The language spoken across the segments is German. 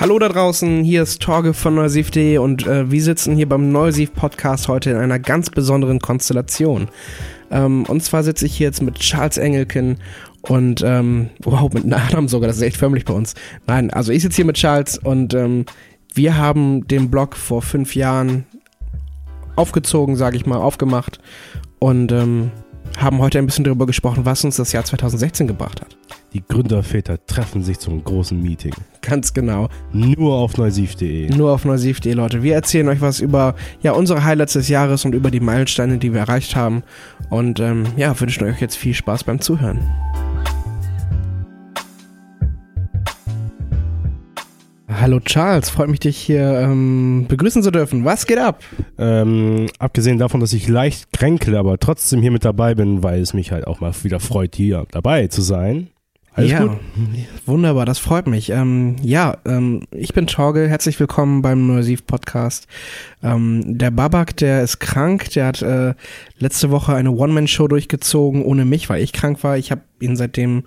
Hallo da draußen, hier ist Torge von Neusiv.de und äh, wir sitzen hier beim Neusiv Podcast heute in einer ganz besonderen Konstellation. Ähm, und zwar sitze ich hier jetzt mit Charles Engelken und ähm, wow, mit Adam sogar, das ist echt förmlich bei uns. Nein, also ich sitze hier mit Charles und ähm, wir haben den Blog vor fünf Jahren aufgezogen, sage ich mal, aufgemacht und ähm, haben heute ein bisschen darüber gesprochen, was uns das Jahr 2016 gebracht hat. Die Gründerväter treffen sich zum großen Meeting. Ganz genau. Nur auf neusiv.de. Nur auf neusiv.de, Leute. Wir erzählen euch was über ja, unsere Highlights des Jahres und über die Meilensteine, die wir erreicht haben. Und ähm, ja, wünschen euch jetzt viel Spaß beim Zuhören. Hallo Charles, freut mich dich hier ähm, begrüßen zu dürfen. Was geht ab? Ähm, abgesehen davon, dass ich leicht kränkle, aber trotzdem hier mit dabei bin, weil es mich halt auch mal wieder freut, hier dabei zu sein. Alles ja, gut? wunderbar, das freut mich. Ähm, ja, ähm, ich bin Torge, herzlich willkommen beim Neusiv Podcast. Ähm, der Babak, der ist krank, der hat äh, letzte Woche eine One-Man-Show durchgezogen ohne mich, weil ich krank war. Ich habe ihn seitdem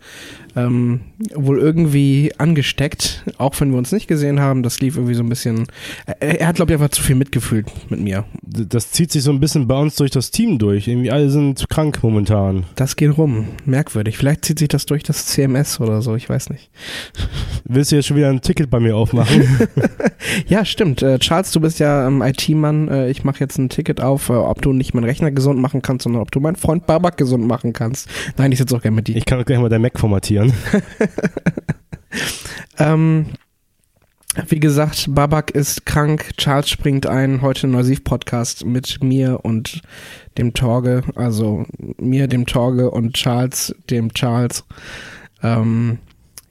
ähm, wohl irgendwie angesteckt, auch wenn wir uns nicht gesehen haben. Das lief irgendwie so ein bisschen. Er, er hat, glaube ich, einfach zu viel mitgefühlt mit mir. Das zieht sich so ein bisschen bei uns durch das Team durch. Irgendwie alle sind krank momentan. Das geht rum. Merkwürdig. Vielleicht zieht sich das durch das CMS oder so, ich weiß nicht. Willst du jetzt schon wieder ein Ticket bei mir aufmachen? ja, stimmt. Äh, Charles, du bist ja ähm, IT-Mann. Äh, ich mache jetzt ein Ticket auf, äh, ob du nicht meinen Rechner gesund machen kannst, sondern ob du meinen Freund Babak gesund machen kannst. Nein, ich sitze auch gerne mit dir. Ich kann auch gleich mal dein Mac formatieren. ähm, wie gesagt, Babak ist krank, Charles springt ein, heute ein Neusiv-Podcast mit mir und dem Torge, also mir, dem Torge und Charles, dem Charles. Ähm,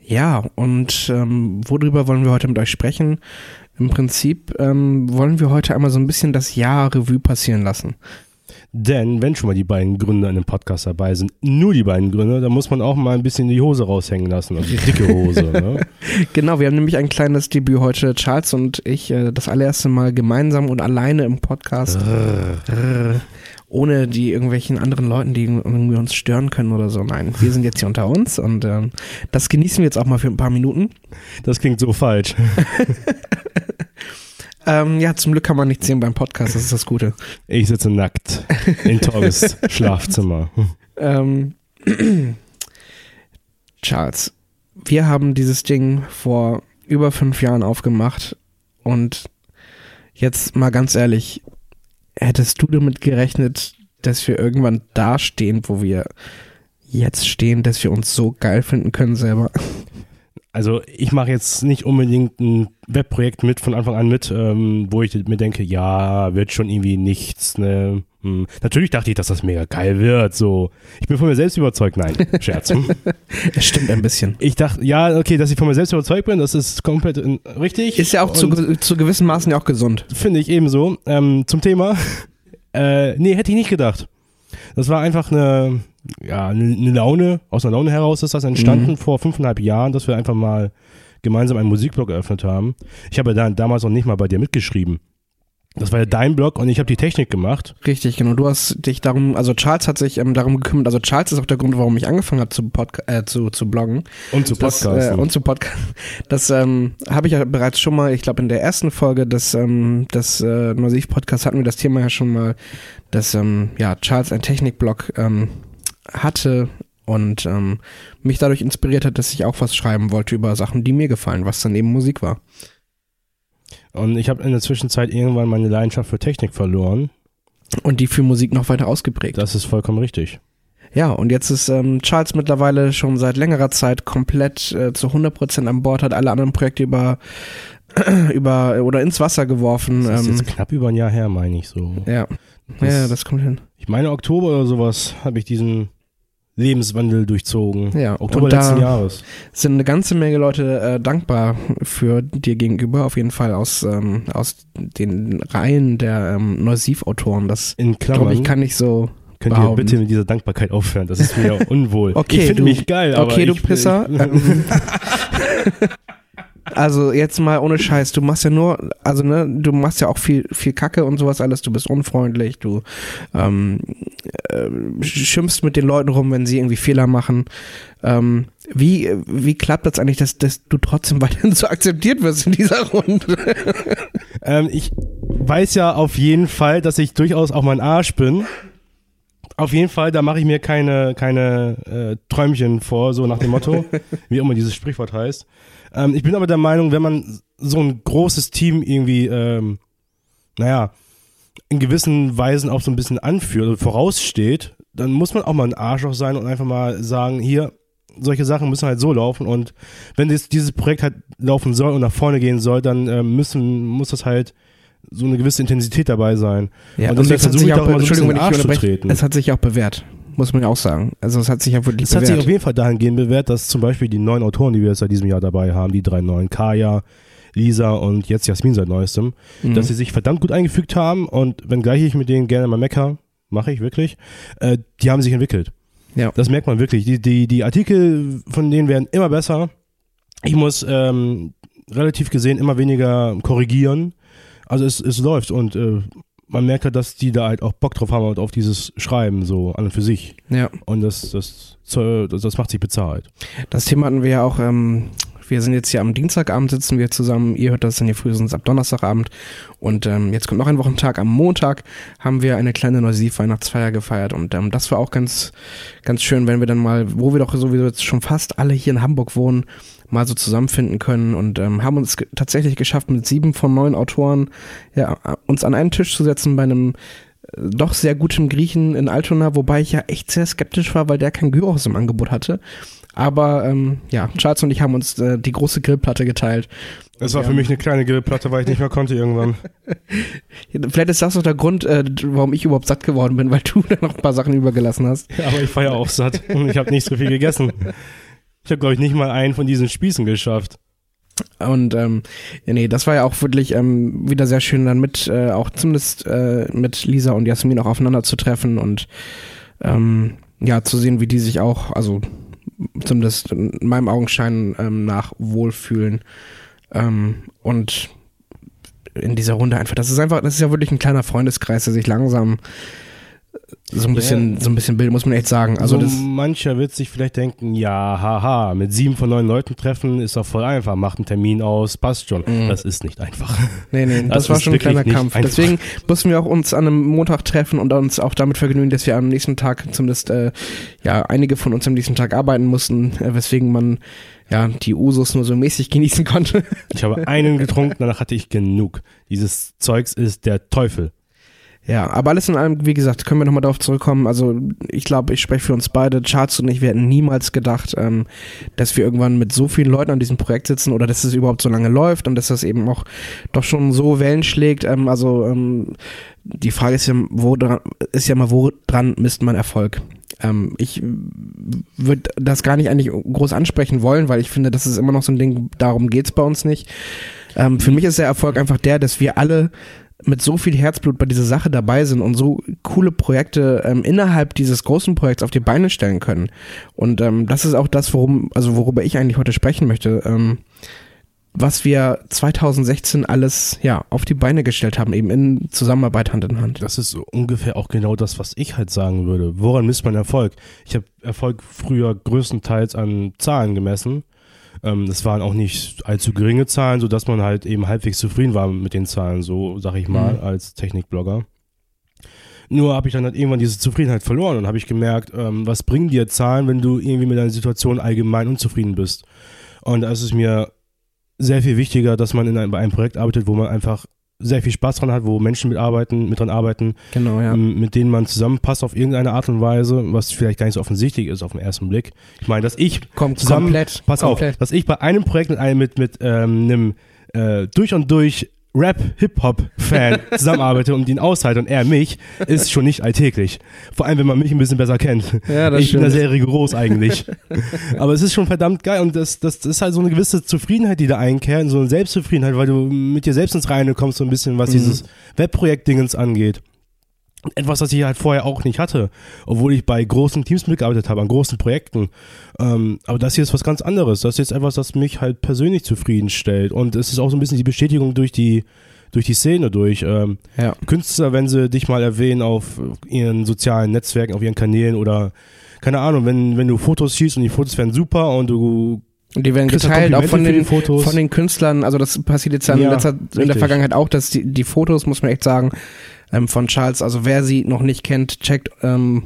ja, und ähm, worüber wollen wir heute mit euch sprechen? Im Prinzip ähm, wollen wir heute einmal so ein bisschen das Jahr Revue passieren lassen. Denn wenn schon mal die beiden Gründer in dem Podcast dabei sind, nur die beiden Gründer, dann muss man auch mal ein bisschen die Hose raushängen lassen, also die dicke Hose. ne? Genau, wir haben nämlich ein kleines Debüt heute, Charles und ich, äh, das allererste Mal gemeinsam und alleine im Podcast. ohne die irgendwelchen anderen Leuten, die irgendwie uns stören können oder so. Nein, wir sind jetzt hier unter uns und ähm, das genießen wir jetzt auch mal für ein paar Minuten. Das klingt so falsch. ähm, ja, zum Glück kann man nichts sehen beim Podcast, das ist das Gute. Ich sitze nackt in Torres Schlafzimmer. Ähm, Charles, wir haben dieses Ding vor über fünf Jahren aufgemacht und jetzt mal ganz ehrlich, hättest du damit gerechnet, dass wir irgendwann da stehen, wo wir jetzt stehen, dass wir uns so geil finden können selber? Also ich mache jetzt nicht unbedingt ein Webprojekt mit von Anfang an mit, ähm, wo ich mir denke, ja, wird schon irgendwie nichts. Ne? Hm. Natürlich dachte ich, dass das mega geil wird. So, ich bin von mir selbst überzeugt. Nein, Scherz. Es stimmt ein bisschen. Ich dachte, ja, okay, dass ich von mir selbst überzeugt bin, das ist komplett in, richtig. Ist ja auch zu, zu gewissen Maßen ja auch gesund. Finde ich ebenso. Ähm, zum Thema. Äh, nee, hätte ich nicht gedacht. Das war einfach eine, ja, eine Laune, aus einer Laune heraus ist das entstanden mhm. vor fünfeinhalb Jahren, dass wir einfach mal gemeinsam einen Musikblog eröffnet haben. Ich habe da damals noch nicht mal bei dir mitgeschrieben. Das war ja dein Blog und ich habe die Technik gemacht. Richtig, genau. Du hast dich darum, also Charles hat sich ähm, darum gekümmert. Also Charles ist auch der Grund, warum ich angefangen habe zu, Podca äh, zu, zu bloggen. Und zu podcasten. Das, äh, und zu podcasten. Das ähm, habe ich ja bereits schon mal, ich glaube in der ersten Folge des, ähm, des äh, Musik-Podcasts hatten wir das Thema ja schon mal, dass ähm, ja, Charles ein Technikblog ähm, hatte und ähm, mich dadurch inspiriert hat, dass ich auch was schreiben wollte über Sachen, die mir gefallen, was dann eben Musik war. Und ich habe in der Zwischenzeit irgendwann meine Leidenschaft für Technik verloren. Und die für Musik noch weiter ausgeprägt. Das ist vollkommen richtig. Ja, und jetzt ist ähm, Charles mittlerweile schon seit längerer Zeit komplett äh, zu 100% an Bord, hat alle anderen Projekte über, über oder ins Wasser geworfen. Das ist ähm, jetzt knapp über ein Jahr her, meine ich so. Ja, das, ja, das kommt hin. Ich meine, Oktober oder sowas habe ich diesen Lebenswandel durchzogen. Ja, Oktober letzten Jahres. Sind eine ganze Menge Leute äh, dankbar für dir gegenüber, auf jeden Fall aus, ähm, aus den Reihen der ähm, Neusiv-Autoren. Das In Klammern. ich kann nicht so. Könnt behaupten. ihr bitte mit dieser Dankbarkeit aufhören? Das ist mir unwohl. Okay, ich finde mich geil, aber. Okay, du Pisser. Also jetzt mal ohne Scheiß, du machst ja nur, also ne, du machst ja auch viel, viel Kacke und sowas alles, du bist unfreundlich, du ähm, äh, schimpfst mit den Leuten rum, wenn sie irgendwie Fehler machen. Ähm, wie, wie klappt das eigentlich, dass, dass du trotzdem weiterhin so akzeptiert wirst in dieser Runde? ähm, ich weiß ja auf jeden Fall, dass ich durchaus auch mein Arsch bin. Auf jeden Fall, da mache ich mir keine, keine äh, Träumchen vor, so nach dem Motto, wie immer dieses Sprichwort heißt. Ähm, ich bin aber der Meinung, wenn man so ein großes Team irgendwie, ähm, naja, in gewissen Weisen auch so ein bisschen anführt oder voraussteht, dann muss man auch mal ein Arschloch sein und einfach mal sagen, hier, solche Sachen müssen halt so laufen und wenn das, dieses Projekt halt laufen soll und nach vorne gehen soll, dann äh, müssen, muss das halt so eine gewisse Intensität dabei sein. Ja, und deswegen versuche ich auch, mal, so ein treten. Es hat sich auch bewährt, muss man ja auch sagen. Also es hat sich ja wirklich es bewährt. Es hat sich auf jeden Fall dahingehend bewährt, dass zum Beispiel die neuen Autoren, die wir jetzt seit diesem Jahr dabei haben, die drei neuen, Kaya, Lisa und jetzt Jasmin seit neuestem, mhm. dass sie sich verdammt gut eingefügt haben und wenngleich ich mit denen gerne mal mecker, mache ich wirklich, äh, die haben sich entwickelt. Ja. Das merkt man wirklich. Die, die, die Artikel von denen werden immer besser. Ich muss ähm, relativ gesehen immer weniger korrigieren. Also es, es läuft und äh, man merkt halt, dass die da halt auch Bock drauf haben und auf dieses Schreiben so an und für sich. Ja. Und das, das, das, das macht sich bezahlt. Das Thema hatten wir ja auch ähm, wir sind jetzt hier am Dienstagabend sitzen wir zusammen. Ihr hört das dann hier frühestens ab Donnerstagabend. Und ähm, jetzt kommt noch ein Wochentag. Am Montag haben wir eine kleine Neusiv-Weihnachtsfeier gefeiert. Und ähm, das war auch ganz, ganz schön, wenn wir dann mal, wo wir doch sowieso jetzt schon fast alle hier in Hamburg wohnen, mal so zusammenfinden können und ähm, haben uns tatsächlich geschafft, mit sieben von neun Autoren ja, uns an einen Tisch zu setzen bei einem äh, doch sehr gutem Griechen in Altona, wobei ich ja echt sehr skeptisch war, weil der kein Gyros im Angebot hatte. Aber ähm, ja, Charles und ich haben uns äh, die große Grillplatte geteilt. Es war für mich eine kleine Grillplatte, weil ich nicht mehr konnte irgendwann. Vielleicht ist das auch der Grund, äh, warum ich überhaupt satt geworden bin, weil du da noch ein paar Sachen übergelassen hast. Ja, aber ich war ja auch satt und ich habe nicht so viel gegessen. Ich habe, glaube ich, nicht mal einen von diesen Spießen geschafft. Und ähm, nee, das war ja auch wirklich ähm, wieder sehr schön, dann mit, äh, auch zumindest äh, mit Lisa und Jasmin auch aufeinander zu treffen und ähm, ja, zu sehen, wie die sich auch, also zumindest in meinem Augenschein ähm, nach wohlfühlen. Ähm, und in dieser Runde einfach, das ist einfach, das ist ja wirklich ein kleiner Freundeskreis, der sich langsam so ein bisschen, yeah. so ein bisschen Bild, muss man echt sagen. Also so mancher wird sich vielleicht denken, ja, haha, mit sieben von neun Leuten treffen ist doch voll einfach, macht einen Termin aus, passt schon. Mm. Das ist nicht einfach. Nee, nee, das, das war schon ein kleiner Kampf. Einfach. Deswegen mussten wir auch uns an einem Montag treffen und uns auch damit vergnügen, dass wir am nächsten Tag zumindest, äh, ja, einige von uns am nächsten Tag arbeiten mussten, äh, weswegen man ja, die Usos nur so mäßig genießen konnte. Ich habe einen getrunken, danach hatte ich genug. Dieses Zeugs ist der Teufel. Ja, aber alles in allem, wie gesagt, können wir nochmal darauf zurückkommen. Also ich glaube, ich spreche für uns beide, Charts und ich, wir hätten niemals gedacht, ähm, dass wir irgendwann mit so vielen Leuten an diesem Projekt sitzen oder dass es überhaupt so lange läuft und dass das eben auch doch schon so Wellen schlägt. Ähm, also ähm, die Frage ist ja, wo dran, ist ja mal, wo dran misst man Erfolg? Ähm, ich würde das gar nicht eigentlich groß ansprechen wollen, weil ich finde, das ist immer noch so ein Ding, darum geht's bei uns nicht. Ähm, für mich ist der Erfolg einfach der, dass wir alle mit so viel Herzblut bei dieser Sache dabei sind und so coole Projekte ähm, innerhalb dieses großen Projekts auf die Beine stellen können. Und ähm, das ist auch das, worum, also worüber ich eigentlich heute sprechen möchte. Ähm, was wir 2016 alles ja auf die Beine gestellt haben, eben in Zusammenarbeit Hand in Hand. Das ist ungefähr auch genau das, was ich halt sagen würde. Woran misst man Erfolg? Ich habe Erfolg früher größtenteils an Zahlen gemessen ähm, das waren auch nicht allzu geringe Zahlen, sodass man halt eben halbwegs zufrieden war mit den Zahlen, so sag ich mal, mhm. als Technikblogger. Nur habe ich dann halt irgendwann diese Zufriedenheit verloren und habe ich gemerkt, ähm, was bringen dir Zahlen, wenn du irgendwie mit deiner Situation allgemein unzufrieden bist. Und da ist es mir sehr viel wichtiger, dass man in einem, bei einem Projekt arbeitet, wo man einfach sehr viel Spaß dran hat, wo Menschen mitarbeiten, mit dran arbeiten, genau, ja. mit denen man zusammenpasst auf irgendeine Art und Weise, was vielleicht gar nicht so offensichtig ist auf den ersten Blick. Ich meine, dass ich Kommt zusammen, komplett, pass komplett. auf, dass ich bei einem Projekt mit einem mit mit ähm, einem äh, durch und durch Rap-Hip-Hop-Fan zusammenarbeite und ihn aushalte und er mich, ist schon nicht alltäglich. Vor allem, wenn man mich ein bisschen besser kennt. Ja, das ich stimmt. bin da sehr rigoros eigentlich. Aber es ist schon verdammt geil und das, das, das ist halt so eine gewisse Zufriedenheit, die da einkehrt, so eine Selbstzufriedenheit, weil du mit dir selbst ins Reine kommst, so ein bisschen, was mhm. dieses Webprojekt-Dingens angeht. Etwas, was ich halt vorher auch nicht hatte, obwohl ich bei großen Teams mitgearbeitet habe, an großen Projekten. Ähm, aber das hier ist was ganz anderes. Das ist jetzt etwas, das mich halt persönlich zufriedenstellt. Und es ist auch so ein bisschen die Bestätigung durch die, durch die Szene durch. Ähm, Ja. Künstler, wenn sie dich mal erwähnen auf ihren sozialen Netzwerken, auf ihren Kanälen oder keine Ahnung, wenn, wenn du Fotos schießt und die Fotos werden super und du Und die werden dann geteilt auch von den, von den Künstlern. Also das passiert jetzt ja in, letzter, in der. Vergangenheit auch, dass die, die Fotos, muss man echt sagen, ähm, von Charles, also wer sie noch nicht kennt, checkt ähm,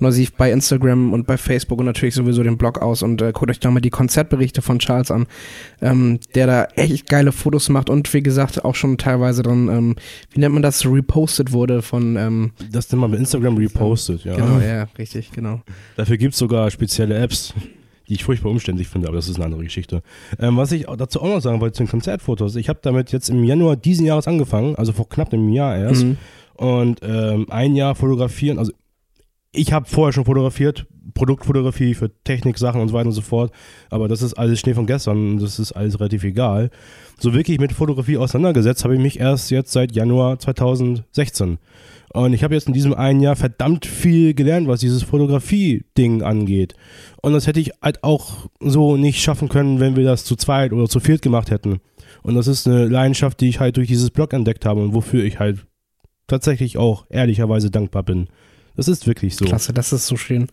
Neusiv bei Instagram und bei Facebook und natürlich sowieso den Blog aus und äh, guckt euch da mal die Konzertberichte von Charles an, ähm, der da echt geile Fotos macht und wie gesagt auch schon teilweise dann, ähm, wie nennt man das, repostet wurde von, ähm, das dann mal bei Instagram repostet. Ja. genau, ja, richtig, genau. Dafür gibt's sogar spezielle Apps, die ich furchtbar umständlich finde, aber das ist eine andere Geschichte. Ähm, was ich dazu auch noch sagen wollte zu den Konzertfotos, ich habe damit jetzt im Januar diesen Jahres angefangen, also vor knapp einem Jahr erst. Mhm. Und ähm, ein Jahr fotografieren, also ich habe vorher schon fotografiert, Produktfotografie für Techniksachen und so weiter und so fort, aber das ist alles Schnee von gestern und das ist alles relativ egal. So wirklich mit Fotografie auseinandergesetzt habe ich mich erst jetzt seit Januar 2016. Und ich habe jetzt in diesem einen Jahr verdammt viel gelernt, was dieses Fotografie-Ding angeht. Und das hätte ich halt auch so nicht schaffen können, wenn wir das zu zweit oder zu viert gemacht hätten. Und das ist eine Leidenschaft, die ich halt durch dieses Blog entdeckt habe und wofür ich halt tatsächlich auch ehrlicherweise dankbar bin. Das ist wirklich so. Klasse, das ist so schön.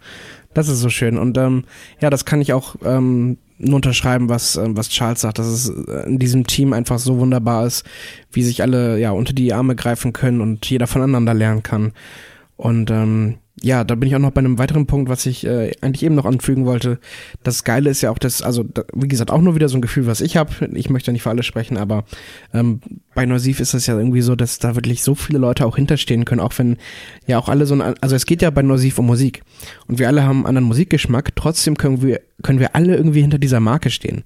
Das ist so schön. Und ähm, ja, das kann ich auch ähm, nur unterschreiben, was, ähm, was Charles sagt, dass es äh, in diesem Team einfach so wunderbar ist, wie sich alle ja unter die Arme greifen können und jeder voneinander lernen kann. Und ähm, ja, da bin ich auch noch bei einem weiteren Punkt, was ich äh, eigentlich eben noch anfügen wollte. Das Geile ist ja auch, dass, also da, wie gesagt, auch nur wieder so ein Gefühl, was ich habe. Ich möchte ja nicht für alle sprechen, aber ähm, bei Neusiv ist es ja irgendwie so, dass da wirklich so viele Leute auch hinterstehen können, auch wenn ja auch alle so ein, also es geht ja bei Neusiv um Musik und wir alle haben einen anderen Musikgeschmack, trotzdem können wir, können wir alle irgendwie hinter dieser Marke stehen.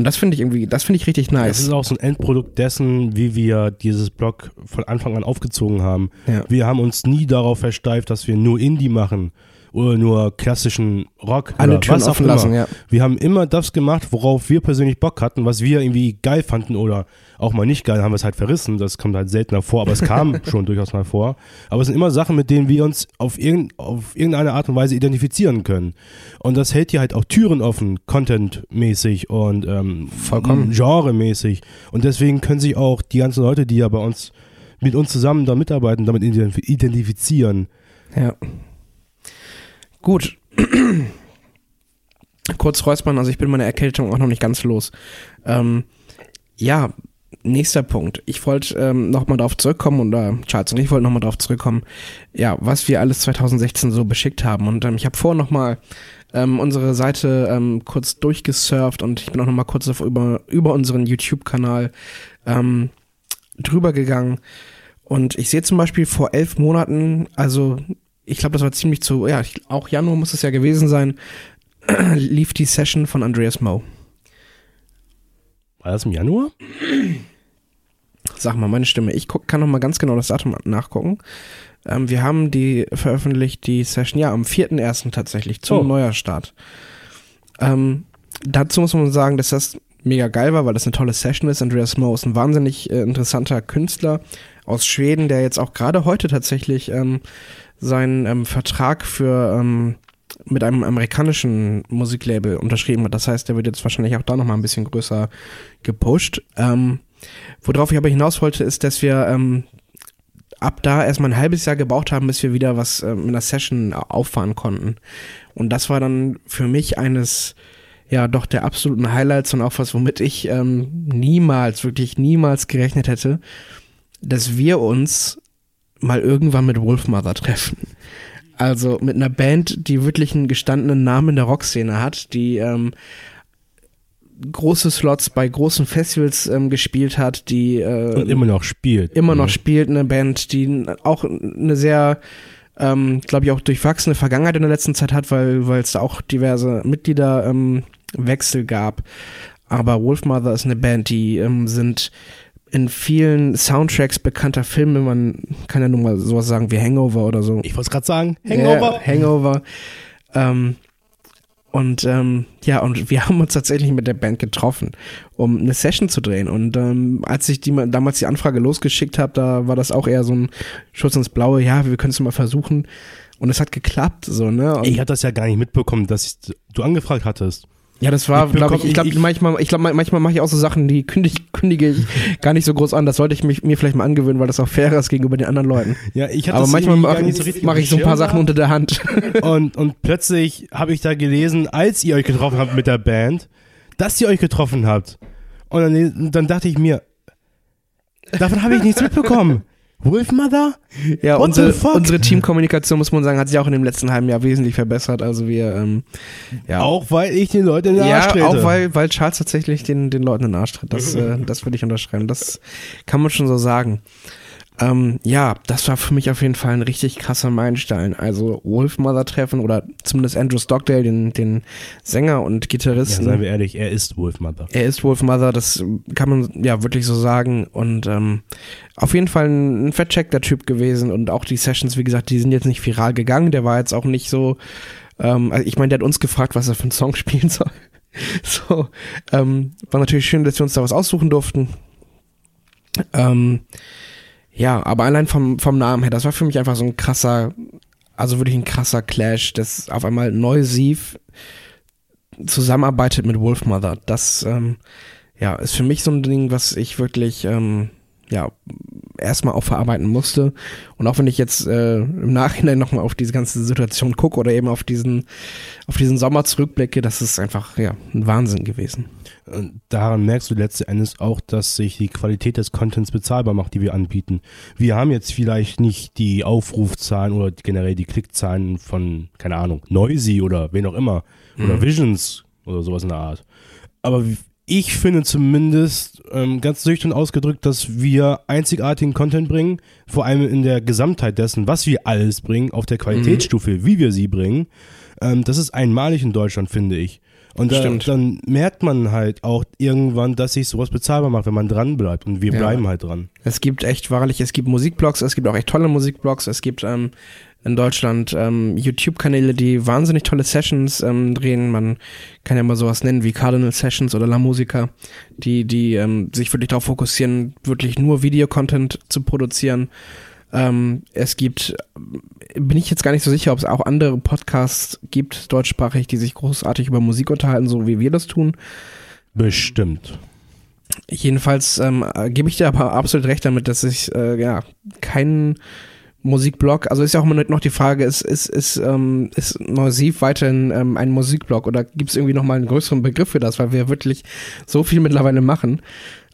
Und das finde ich irgendwie, das finde ich richtig Das nice. ist auch so ein Endprodukt dessen, wie wir dieses Blog von Anfang an aufgezogen haben. Ja. Wir haben uns nie darauf versteift, dass wir nur Indie machen oder nur klassischen Rock Alle oder Türen was offen lassen, ja. Wir haben immer das gemacht, worauf wir persönlich Bock hatten, was wir irgendwie geil fanden oder auch mal nicht geil, haben wir es halt verrissen. Das kommt halt seltener vor, aber es kam schon durchaus mal vor. Aber es sind immer Sachen, mit denen wir uns auf, irgend, auf irgendeine Art und Weise identifizieren können. Und das hält hier halt auch Türen offen, contentmäßig und ähm, Vollkommen. genremäßig. Und deswegen können sich auch die ganzen Leute, die ja bei uns mit uns zusammen da mitarbeiten, damit identif- identifizieren. Ja. Gut. Kurz räuspern, also ich bin meine Erkältung auch noch nicht ganz los. Ähm, ja, nächster Punkt. Ich wollte ähm, nochmal darauf zurückkommen, oder Charles und ich wollten nochmal darauf zurückkommen, ja, was wir alles 2016 so beschickt haben. Und ähm, ich habe vorher nochmal ähm, unsere Seite ähm, kurz durchgesurft und ich bin auch nochmal kurz auf über, über unseren YouTube-Kanal ähm, drüber gegangen. Und ich sehe zum Beispiel vor elf Monaten, also ich glaube, das war ziemlich zu, ja, ich, auch Januar muss es ja gewesen sein, lief die Session von Andreas Moe. War das im Januar? Sag mal, meine Stimme. Ich guck, kann noch mal ganz genau das Datum nachgucken. Ähm, wir haben die veröffentlicht, die Session, ja, am 4.1. tatsächlich, zum Oh. Neujahrstart. Ähm, dazu muss man sagen, dass das mega geil war, weil das eine tolle Session ist. Andreas Moe ist ein wahnsinnig äh, interessanter Künstler aus Schweden, der jetzt auch gerade heute tatsächlich ähm, seinen ähm, Vertrag für ähm, mit einem amerikanischen Musiklabel unterschrieben hat. Das heißt, der wird jetzt wahrscheinlich auch da nochmal ein bisschen größer gepusht. Ähm, worauf ich aber hinaus wollte, ist, dass wir ähm, ab da erstmal ein halbes Jahr gebraucht haben, bis wir wieder was ähm, in einer Session auffahren konnten. Und das war dann für mich eines, ja, doch der absoluten Highlights und auch was, womit ich ähm, niemals, wirklich niemals gerechnet hätte, dass wir uns mal irgendwann mit Wolfmother treffen. Also mit einer Band, die wirklich einen gestandenen Namen in der Rockszene hat, die ähm, große Slots bei großen Festivals ähm, gespielt hat, die äh, Und immer noch spielt. immer noch Mhm. spielt, eine Band, die auch eine sehr, ähm, glaube ich, auch durchwachsene Vergangenheit in der letzten Zeit hat, weil weil es da auch diverse Mitgliederwechsel ähm, Wechsel gab. Aber Wolfmother ist eine Band, die ähm, sind in vielen Soundtracks bekannter Filme, man kann ja nur mal sowas sagen wie Hangover oder so. Ich wollte es gerade sagen. Hangover. Ja, Hangover. Ähm, und ähm, ja, und wir haben uns tatsächlich mit der Band getroffen, um eine Session zu drehen. Und ähm, als ich die, damals die Anfrage losgeschickt habe, da war das auch eher so ein Schutz ins Blaue. Ja, wir können es mal versuchen. Und es hat geklappt, so ne. Und, Ich hatte das ja gar nicht mitbekommen, dass ich, du angefragt hattest. Ja, das war, Ich glaube ich, ich glaube, manchmal, ich glaube, manchmal mache ich auch so Sachen, die kündige, kündige ich gar nicht so groß an. Das sollte ich mich, mir vielleicht mal angewöhnen, weil das auch fairer ist gegenüber den anderen Leuten. Ja, ich hatte Aber manchmal mache so mach ich so ein paar Sachen unter der Hand. Und, und plötzlich habe ich da gelesen, als ihr euch getroffen habt mit der Band, dass ihr euch getroffen habt. Und dann, dann dachte ich mir, davon habe ich nichts mitbekommen. Wolfmother? Ja, What unsere, unsere Teamkommunikation, muss man sagen, hat sich auch in dem letzten halben Jahr wesentlich verbessert. Also wir, ähm, ja. Auch weil ich den Leuten in den Arsch ja, trete. auch weil, weil Charles tatsächlich den, den Leuten in den Arsch tritt. Das, äh, das würde ich unterschreiben. Das kann man schon so sagen. Ähm, ja, das war für mich auf jeden Fall ein richtig krasser Meilenstein. Also Wolfmother treffen oder zumindest Andrew Stockdale, den, den Sänger und ja, Gitarristen. seien wir ehrlich, er ist Wolfmother. Er ist Wolfmother, das kann man ja wirklich so sagen. Und ähm, auf jeden Fall ein, ein vercheckter Typ gewesen. Und auch die Sessions, wie gesagt, die sind jetzt nicht viral gegangen. Der war jetzt auch nicht so. Ähm, also ich meine, der hat uns gefragt, was er für einen Song spielen soll. So, ähm, war natürlich schön, dass wir uns da was aussuchen durften. Ähm, ja, aber allein vom, vom Namen her, das war für mich einfach so ein krasser, also wirklich ein krasser Clash, dass auf einmal Neusiv zusammenarbeitet mit Wolfmother. Das ähm, ja, ist für mich so ein Ding, was ich wirklich ähm, ja erstmal auch verarbeiten musste. Und auch wenn ich jetzt äh, im Nachhinein nochmal auf diese ganze Situation gucke oder eben auf diesen, auf diesen Sommer zurückblicke, das ist einfach ja ein Wahnsinn gewesen. Und daran merkst du letzten Endes auch, dass sich die Qualität des Contents bezahlbar macht, die wir anbieten. Wir haben jetzt vielleicht nicht die Aufrufzahlen oder generell die Klickzahlen von, keine Ahnung, Noisy oder wen auch immer. Oder Visions oder sowas in der Art. Aber ich finde zumindest ähm, ganz nüchtern ausgedrückt, dass wir einzigartigen Content bringen, vor allem in der Gesamtheit dessen, was wir alles bringen, auf der Qualitätsstufe, wie wir sie bringen. Ähm, das ist einmalig in Deutschland, finde ich. Und da, dann merkt man halt auch irgendwann, dass sich sowas bezahlbar macht, wenn man dran bleibt. Und wir Ja. bleiben halt dran. Es gibt echt wahrlich, es gibt Musikblogs, es gibt auch echt tolle Musikblogs, es gibt ähm, in Deutschland ähm, YouTube-Kanäle, die wahnsinnig tolle Sessions ähm, drehen. Man kann ja mal sowas nennen wie Cardinal Sessions oder La Musica, die, die ähm, sich wirklich darauf fokussieren, wirklich nur Videocontent zu produzieren. Ähm, es gibt, bin ich jetzt gar nicht so sicher, ob es auch andere Podcasts gibt, deutschsprachig, die sich großartig über Musik unterhalten, so wie wir das tun. Bestimmt. Jedenfalls ähm, äh, gebe ich dir aber absolut recht damit, dass ich äh, ja keinen Musikblog, also ist ja auch immer noch die Frage, ist, ist, ist, ähm, ist Neusiv weiterhin ähm, ein Musikblog oder gibt es irgendwie nochmal einen größeren Begriff für das, weil wir wirklich so viel mittlerweile machen.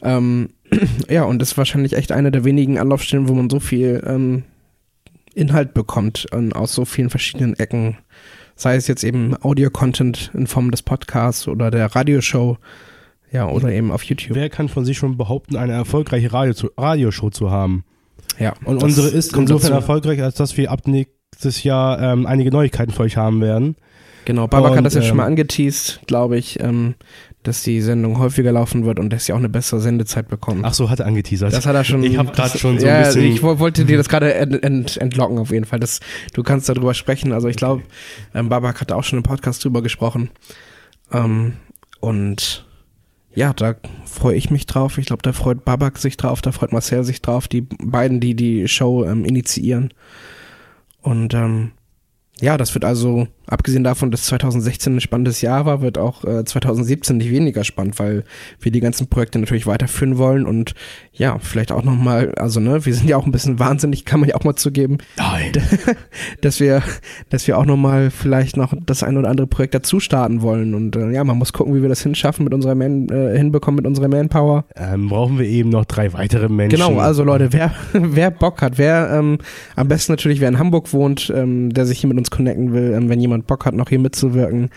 Ähm, ja, und das ist wahrscheinlich echt eine der wenigen Anlaufstellen, wo man so viel ähm, Inhalt bekommt ähm, aus so vielen verschiedenen Ecken. Sei es jetzt eben Audio-Content in Form des Podcasts oder der Radioshow, ja, oder eben auf YouTube. Wer kann von sich schon behaupten, eine erfolgreiche Radio zu, Radioshow zu haben? Ja, Und unsere ist insofern dazu. erfolgreich, als dass wir ab nächstes Jahr ähm, einige Neuigkeiten für euch haben werden. Genau, Babak Und, hat das ja schon ähm, mal angeteased, glaube ich, ähm, dass die Sendung häufiger laufen wird und dass sie auch eine bessere Sendezeit bekommt. Ach so, hat er angeteasert. das hat er schon. Ich habe gerade schon so ja, ein bisschen. Ich wo- wollte dir das gerade ent, ent, entlocken auf jeden Fall. Das, du kannst darüber sprechen. Also ich glaube, ähm, Babak hat auch schon im Podcast drüber gesprochen. Ähm, und ja, da freue ich mich drauf. Ich glaube, da freut Babak sich drauf, da freut Marcel sich drauf, die beiden, die die Show ähm, initiieren. Und ähm, ja, das wird also, abgesehen davon, dass 2016 ein spannendes Jahr war, wird auch äh, 2017 nicht weniger spannend, weil wir die ganzen Projekte natürlich weiterführen wollen und ja, vielleicht auch nochmal, also ne, wir sind ja auch ein bisschen wahnsinnig, kann man ja auch mal zugeben, Nein. dass wir, dass wir auch nochmal vielleicht noch das ein oder andere Projekt dazu starten wollen und äh, ja, man muss gucken, wie wir das hinschaffen mit unserer Man, äh, hinbekommen mit unserer Manpower. Ähm, brauchen wir eben noch drei weitere Menschen. Genau, also Leute, wer, wer Bock hat, wer ähm, am besten natürlich, wer in Hamburg wohnt, ähm, der sich hier mit uns connecten will, ähm, wenn jemand Bock hat, noch hier mitzuwirken,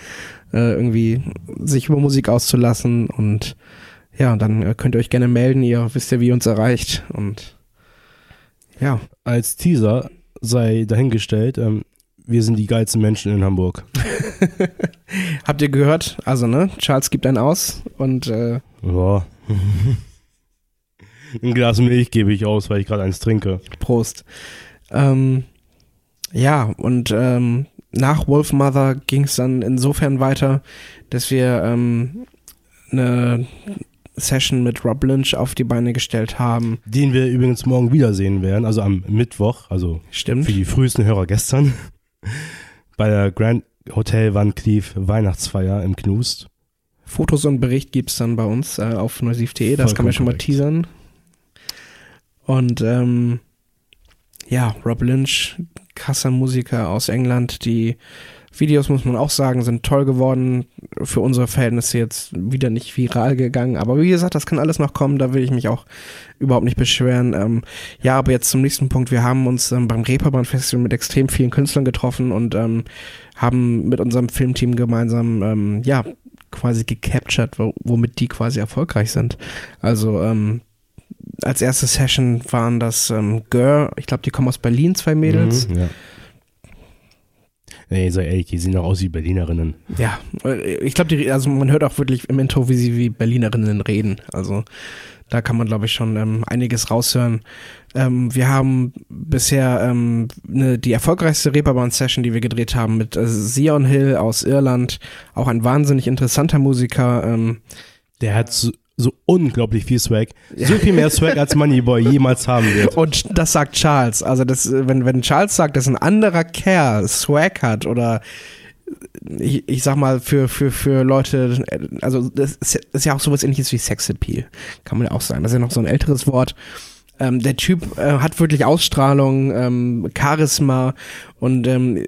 äh, irgendwie sich über Musik auszulassen und ja, dann äh, könnt ihr euch gerne melden, ihr wisst ja, wie ihr uns erreicht und ja, Als Teaser sei dahingestellt, ähm, wir sind die geilsten Menschen in Hamburg. habt ihr gehört? Also, ne, Charles gibt einen aus und äh, Ja. Ein Glas Milch gebe ich aus, weil ich gerade eins trinke. Prost. Ähm, ja, und ähm, nach Wolfmother ging es dann insofern weiter, dass wir ähm, eine Session mit Rob Lynch auf die Beine gestellt haben. Den wir übrigens morgen wiedersehen werden, also am Mittwoch, also Stimmt. für die frühesten Hörer gestern, bei der Grand Hotel Van Cleef Weihnachtsfeier im Knust. Fotos und Bericht gibt's dann bei uns äh, auf neusiv.de, das kann man schon mal teasern. Und ähm, ja, Rob Lynch, krasser Musiker aus England, die Videos, muss man auch sagen, sind toll geworden. Für unsere Verhältnisse jetzt wieder nicht viral gegangen. Aber wie gesagt, das kann alles noch kommen. Da will ich mich auch überhaupt nicht beschweren. Ähm, ja, aber jetzt zum nächsten Punkt. Wir haben uns ähm, beim Reeperbahn Festival mit extrem vielen Künstlern getroffen und ähm, haben mit unserem Filmteam gemeinsam, ähm, ja, quasi gecaptured, wo, womit die quasi erfolgreich sind. Also, ähm, als erste Session waren das ähm, Gör, ich glaube, die kommen aus Berlin, zwei Mädels. Mhm, ja. Nee, sei ehrlich, die sehen doch aus wie Berlinerinnen. Ja, äh, ich glaube, also man hört auch wirklich im Intro, wie sie wie Berlinerinnen reden. Also da kann man, glaube ich, schon ähm, einiges raushören. Ähm, wir haben bisher ähm, ne, die erfolgreichste Reeperbahn-Session, die wir gedreht haben, mit äh, Sion Hill aus Irland. Auch ein wahnsinnig interessanter Musiker. Ähm, Der hat so, so unglaublich viel Swag. So viel mehr Swag, als Moneyboy jemals haben wird. Und das sagt Charles. Also das, äh, wenn, wenn Charles sagt, dass ein anderer Kerl Swag hat oder ich, ich sag mal, für, für, für Leute, äh, also das ist, ist ja auch sowas ähnliches wie Sexappeal. Kann man ja auch sagen. Das ist ja noch so ein älteres Wort. Ähm, der Typ äh, hat wirklich Ausstrahlung, ähm, Charisma und ähm,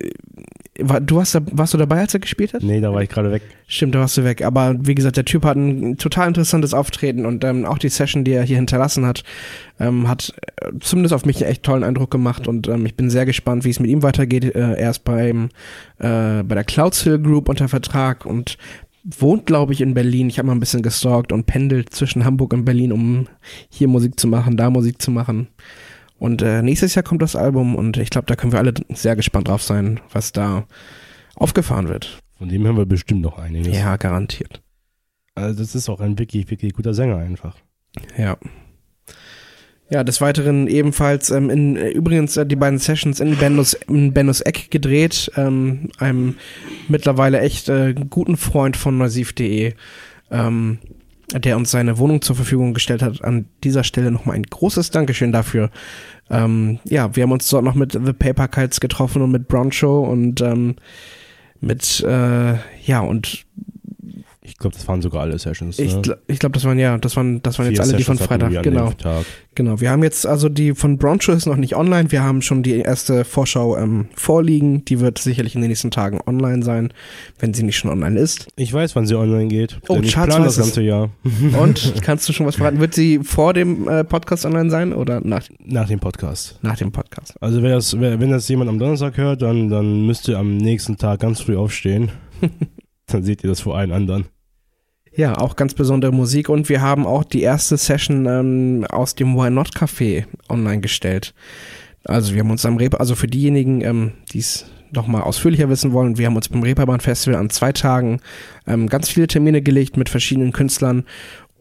du warst, da, warst du dabei, als er gespielt hat? Nee, da war ich gerade weg. Stimmt, da warst du weg. Aber wie gesagt, der Typ hat ein total interessantes Auftreten und ähm, auch die Session, die er hier hinterlassen hat, ähm, hat äh, zumindest auf mich einen echt tollen Eindruck gemacht und ähm, ich bin sehr gespannt, wie es mit ihm weitergeht. Äh, er ist beim, äh, bei der Clouds Hill Group unter Vertrag und wohnt, glaube ich, in Berlin. Ich habe mal ein bisschen gestalkt und pendelt zwischen Hamburg und Berlin, um hier Musik zu machen, da Musik zu machen. Und äh, nächstes Jahr kommt das Album und ich glaube, da können wir alle sehr gespannt drauf sein, was da aufgefahren wird. Von dem hören wir bestimmt noch einiges. Ja, garantiert. Also das ist auch ein wirklich, wirklich guter Sänger einfach. Ja. Ja, des Weiteren ebenfalls ähm, in äh, übrigens äh, die beiden Sessions in Bennos, in Bennos Eck gedreht, ähm, einem mittlerweile echt äh, guten Freund von neusiv.de, ähm, der uns seine Wohnung zur Verfügung gestellt hat. An dieser Stelle nochmal ein großes Dankeschön dafür. Ähm, ja, wir haben uns dort noch mit The Paper Kites getroffen und mit Broncho und ähm, mit, äh, ja, und Ich glaube, das waren sogar alle Sessions. ich, ne? gl- ich glaube, das waren ja, das waren, das waren jetzt alle die von Sessions Freitag, genau. Genau, wir haben jetzt also die von Broncho ist noch nicht online. Wir haben schon die erste Vorschau ähm, vorliegen. Die wird sicherlich in den nächsten Tagen online sein, wenn sie nicht schon online ist. Ich weiß, wann sie online geht. Oh, ich plane das ganze Jahr. Und kannst du schon was verraten? Wird sie vor dem äh, Podcast online sein oder nach, Nach dem Podcast. nach dem Podcast? Also wer das, wer, wenn das jemand am Donnerstag hört, dann, dann müsst ihr am nächsten Tag ganz früh aufstehen. dann seht ihr das vor allen anderen. Ja, auch ganz besondere Musik und wir haben auch die erste Session ähm, aus dem Why Not Café online gestellt. Also wir haben uns am Reeper, also für diejenigen, ähm, die es nochmal ausführlicher wissen wollen, wir haben uns beim Reeperbahn Festival an zwei Tagen ähm, ganz viele Termine gelegt mit verschiedenen Künstlern,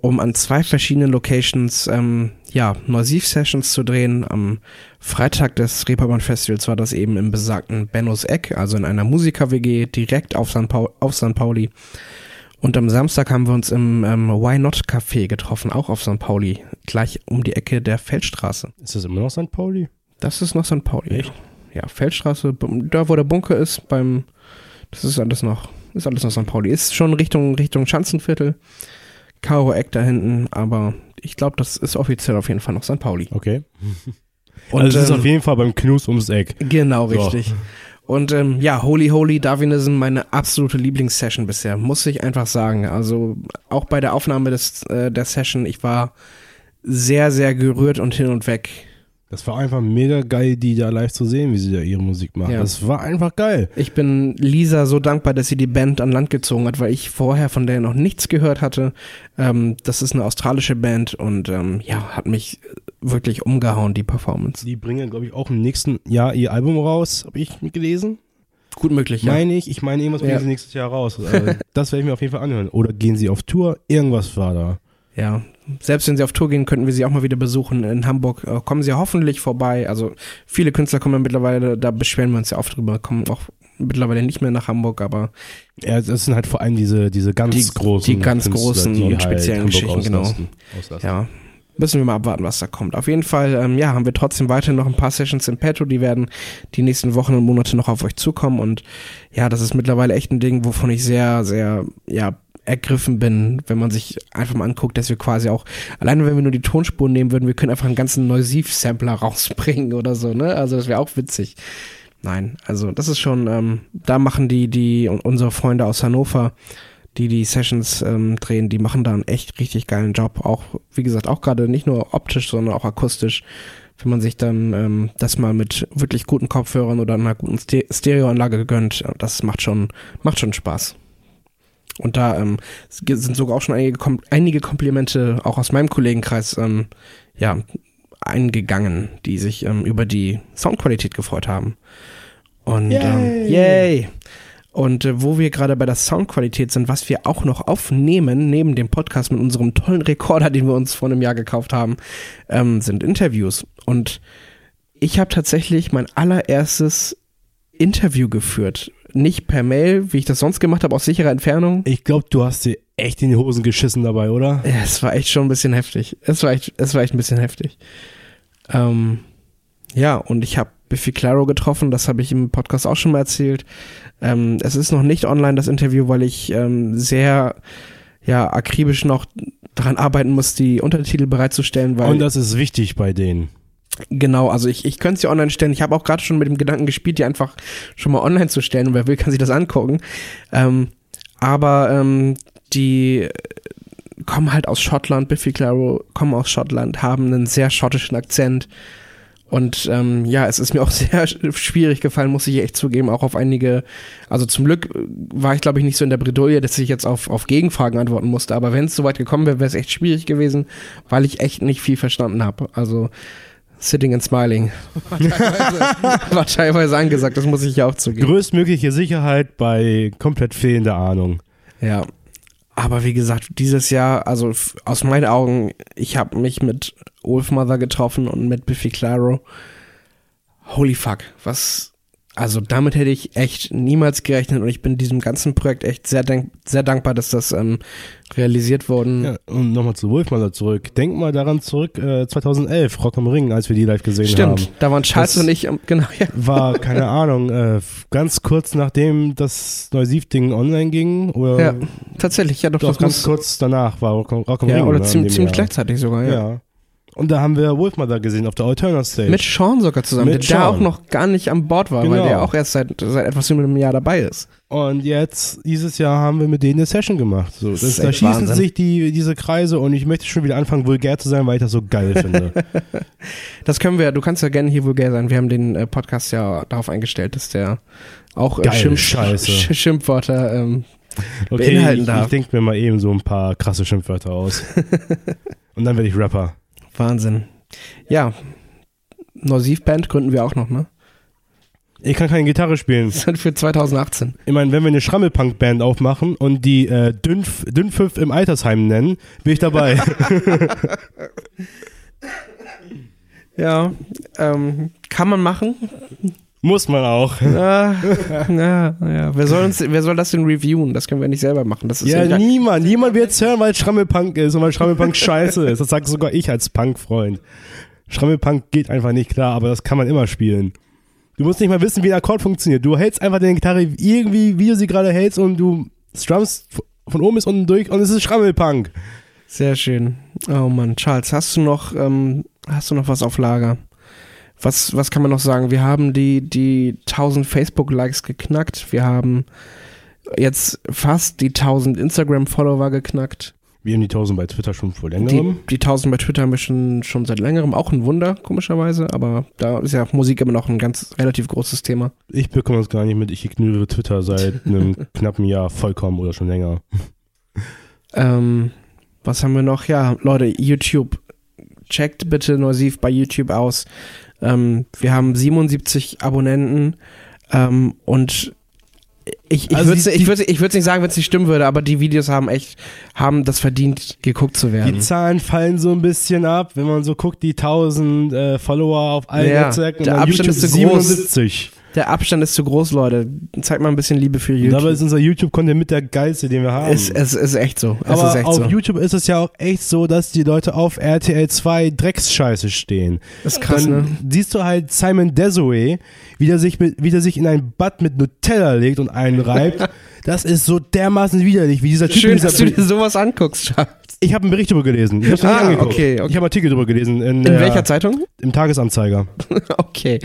um an zwei verschiedenen Locations ähm, ja Neusiv-Sessions zu drehen. Am Freitag des Reeperbahn Festivals war das eben im besagten Bennos Eck, also in einer Musiker-WG direkt auf St. Paul, auf St. Pauli. Und am Samstag haben wir uns im ähm, Why Not Café getroffen, auch auf St. Pauli, gleich um die Ecke der Feldstraße. Ist das immer noch St. Pauli? Das ist noch St. Pauli. Echt? Ja, Feldstraße, da wo der Bunker ist, beim, das ist alles noch, ist alles noch St. Pauli. Ist schon Richtung, Richtung Schanzenviertel, Karo Eck da hinten, aber ich glaube, das ist offiziell auf jeden Fall noch St. Pauli. Okay. Und, also es ist ähm, auf jeden Fall beim Knus ums Eck. Genau, So. richtig. Und ähm, ja, Holy Holy Darwinism, meine absolute Lieblingssession bisher, muss ich einfach sagen. Also auch bei der Aufnahme des, äh, der Session, ich war sehr, sehr gerührt und hin und weg. Das war einfach mega geil, die da live zu sehen, wie sie da ihre Musik macht. Ja. Das war einfach geil. Ich bin Lisa so dankbar, dass sie die Band an Land gezogen hat, weil ich vorher von der noch nichts gehört hatte. Ähm, das ist eine australische Band und ähm, ja, hat mich wirklich umgehauen, die Performance. Die bringen, glaube ich, auch im nächsten Jahr ihr Album raus, habe ich gelesen. Gut möglich, ja. Meine ich, ich meine, irgendwas bringen Ja. sie nächstes Jahr raus. Also, das werde ich mir auf jeden Fall anhören. Oder gehen sie auf Tour? Irgendwas war da. Ja, selbst wenn sie auf Tour gehen, könnten wir sie auch mal wieder besuchen in Hamburg. Äh, kommen sie hoffentlich vorbei. Also viele Künstler kommen ja mittlerweile, da beschweren wir uns ja oft drüber, kommen auch mittlerweile nicht mehr nach Hamburg, aber Ja, es sind halt vor allem diese, diese ganz Die- großen. die ganz Künstler, großen die und speziellen Hamburg Geschichten, genau. auslasten, auslasten. ja, müssen wir mal abwarten, was da kommt. Auf jeden Fall, ähm, ja, haben wir trotzdem weiterhin noch ein paar Sessions im Petto, die werden die nächsten Wochen und Monate noch auf euch zukommen und ja, das ist mittlerweile echt ein Ding, wovon ich sehr, sehr, ja, ergriffen bin, wenn man sich einfach mal anguckt, dass wir quasi auch, alleine wenn wir nur die Tonspuren nehmen würden, wir können einfach einen ganzen Neusiv-Sampler rausbringen oder so, ne? Also das wäre auch witzig. Nein, also das ist schon, ähm, da machen die, die, unsere Freunde aus Hannover, die die Sessions ähm, drehen, die machen da einen echt richtig geilen Job. Auch, wie gesagt, auch gerade nicht nur optisch, sondern auch akustisch. Wenn man sich dann ähm, das mal mit wirklich guten Kopfhörern oder einer guten Ste Stereoanlage gönnt, das macht schon, macht schon Spaß. Und da ähm, sind sogar auch schon einige, Kom einige Komplimente auch aus meinem Kollegenkreis ähm, ja, eingegangen, die sich ähm, über die Soundqualität gefreut haben. Und yay! Ähm, yay. Und äh, wo wir gerade bei der Soundqualität sind, was wir auch noch aufnehmen, neben dem Podcast mit unserem tollen Rekorder, den wir uns vor einem Jahr gekauft haben, ähm, sind Interviews. Und ich habe tatsächlich mein allererstes Interview geführt. Nicht per Mail, wie ich das sonst gemacht habe, aus sicherer Entfernung. Ich glaube, du hast dir echt in die Hosen geschissen dabei, oder? Ja, es war echt schon ein bisschen heftig. Es war echt, es war echt ein bisschen heftig. Ähm, ja, und ich habe Biffy Claro getroffen, das habe ich im Podcast auch schon mal erzählt. Ähm, es ist noch nicht online, das Interview, weil ich ähm, sehr ja, akribisch noch daran arbeiten muss, die Untertitel bereitzustellen. Weil und das ist wichtig bei denen. Genau, also ich, ich könnte sie online stellen. Ich habe auch gerade schon mit dem Gedanken gespielt, die einfach schon mal online zu stellen. Und wer will, kann sich das angucken. Ähm, aber ähm, die kommen halt aus Schottland, Biffy Claro kommen aus Schottland, haben einen sehr schottischen Akzent. Und ähm, ja, es ist mir auch sehr schwierig gefallen, muss ich echt zugeben, auch auf einige, also zum Glück war ich, glaube ich, nicht so in der Bredouille, dass ich jetzt auf, auf Gegenfragen antworten musste, aber wenn es soweit gekommen wäre, wäre es echt schwierig gewesen, weil ich echt nicht viel verstanden habe. Also Sitting and Smiling war teilweise, war teilweise angesagt, das muss ich ja auch zugeben. Größtmögliche Sicherheit bei komplett fehlender Ahnung. Ja, aber wie gesagt, dieses Jahr, also aus meinen Augen, ich habe mich mit Wolfmother getroffen und mit Biffy Claro. Holy fuck, was also damit hätte ich echt niemals gerechnet und ich bin diesem ganzen Projekt echt sehr, dank sehr dankbar, dass das ähm, realisiert worden. Ja, und nochmal zu Wolfmother zurück. Denk mal daran zurück, äh, 2011, Rock am Ring, als wir die live gesehen Stimmt, haben. Stimmt, da waren Charles das und ich, genau, ja. War, keine Ahnung, äh, ganz kurz nachdem das Neusiv-Ding online ging. Oder ja, tatsächlich, ja doch. doch ganz kurz danach war Rock, Rock am ja, Ring. Oder ziemlich, ziemlich gleichzeitig sogar, ja. ja. Und da haben wir Wolfmother gesehen auf der Alterna Stage. Mit Sean sogar zusammen, Mit der Sean. auch noch gar nicht an Bord war, genau. weil der auch erst seit, seit etwas über einem Jahr dabei ist. Und jetzt, dieses Jahr, haben wir mit denen eine Session gemacht. So, das, das da schießen Wahnsinn. sich die, diese Kreise und ich möchte schon wieder anfangen, vulgär zu sein, weil ich das so geil finde. das können wir, du kannst ja gerne hier vulgär sein. Wir haben den äh, Podcast ja darauf eingestellt, dass der auch äh, Schimpf Scheiße. Schimpfwörter ähm, okay, beinhalten darf. Ich, ich denke mir mal eben so ein paar krasse Schimpfwörter aus. und dann werde ich Rapper. Wahnsinn. Ja, Norsivband gründen wir auch noch, ne? Ich kann keine Gitarre spielen. Das sind für 2018. Ich meine, wenn wir eine Schrammelpunk-Band aufmachen und die äh, Dünf, Dünnpfiff im Altersheim nennen, bin ich dabei. ja, ähm, kann man machen. Muss man auch. Ja, ja, ja. Wer soll, uns, wer soll das denn reviewen? Das können wir nicht selber machen. Das ist ja, ja niemand. Niemand wird es hören, weil es Schrammelpunk ist und weil Schrammelpunk scheiße ist. Das sage sogar ich als Punk-Freund. Schrammelpunk geht einfach nicht klar, aber das kann man immer spielen. Du musst nicht mal wissen, wie ein Akkord funktioniert. Du hältst einfach deine Gitarre irgendwie, wie du sie gerade hältst und du strummst von oben bis unten durch und es ist Schrammelpunk. Sehr schön. Oh Mann, Charles, hast du noch, ähm, hast du noch was auf Lager? Was, was kann man noch sagen? Wir haben die, die 1000 Facebook-Likes geknackt. Wir haben jetzt fast die 1000 Instagram-Follower geknackt. Wir haben die 1000 bei Twitter schon vor längerem. Die, die 1000 bei Twitter haben wir schon, schon seit längerem. Auch ein Wunder, komischerweise. Aber da ist ja Musik immer noch ein ganz relativ großes Thema. Ich bekomme das gar nicht mit. Ich ignoriere Twitter seit einem knappen Jahr vollkommen oder schon länger. Ähm, was haben wir noch? Ja, Leute, YouTube. Checkt bitte Noisiv bei YouTube aus. Ähm, wir haben 77 Abonnenten ähm, und ich, ich also würde ich würd, ich nicht sagen, wenn es nicht stimmen würde, aber die Videos haben echt, haben das verdient, geguckt zu werden. Die Zahlen fallen so ein bisschen ab, wenn man so guckt, die 1000 äh, Follower auf allen ja, Netzwerken. Der Abstand YouTube ist so 77. Der Abstand ist zu groß, Leute. Zeigt mal ein bisschen Liebe für YouTube. Dabei ist unser YouTube-Content mit der geilste, den wir haben. es, es ist echt so. Es Aber ist echt auf so. YouTube ist es ja auch echt so, dass die Leute auf RTL 2 Drecksscheiße stehen. Das ist krass, Dann ne? siehst du halt Simon Desiree, wie der sich, mit, wie der sich in ein Bad mit Nutella legt und einreibt. das ist so dermaßen widerlich, wie dieser Typ. Schön, dieser dass du dir sowas anguckst, Charles. ich habe einen Bericht darüber gelesen. Ich habe Ah, okay, okay. Ich habe Artikel darüber gelesen. In, In der- welcher Zeitung? Im Tagesanzeiger. okay.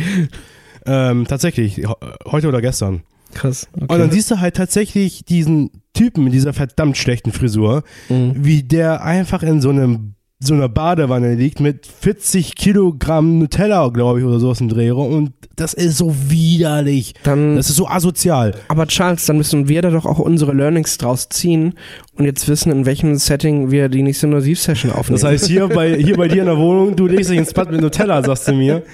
Ähm, tatsächlich, he- heute oder gestern. Krass. Okay. Und dann siehst du halt tatsächlich diesen Typen mit dieser verdammt schlechten Frisur, Mhm. wie der einfach in so einem so einer Badewanne liegt mit 40 Kilogramm Nutella, glaube ich, oder so aus dem Drehraum. Und das ist so widerlich. Dann, Das ist so asozial. aber Charles, dann müssen wir da doch auch unsere Learnings draus ziehen und jetzt wissen, in welchem Setting wir die nächste Nosiv-Session aufnehmen. Das heißt, hier bei, hier bei dir in der Wohnung, du legst dich ins Bad mit Nutella, sagst du mir.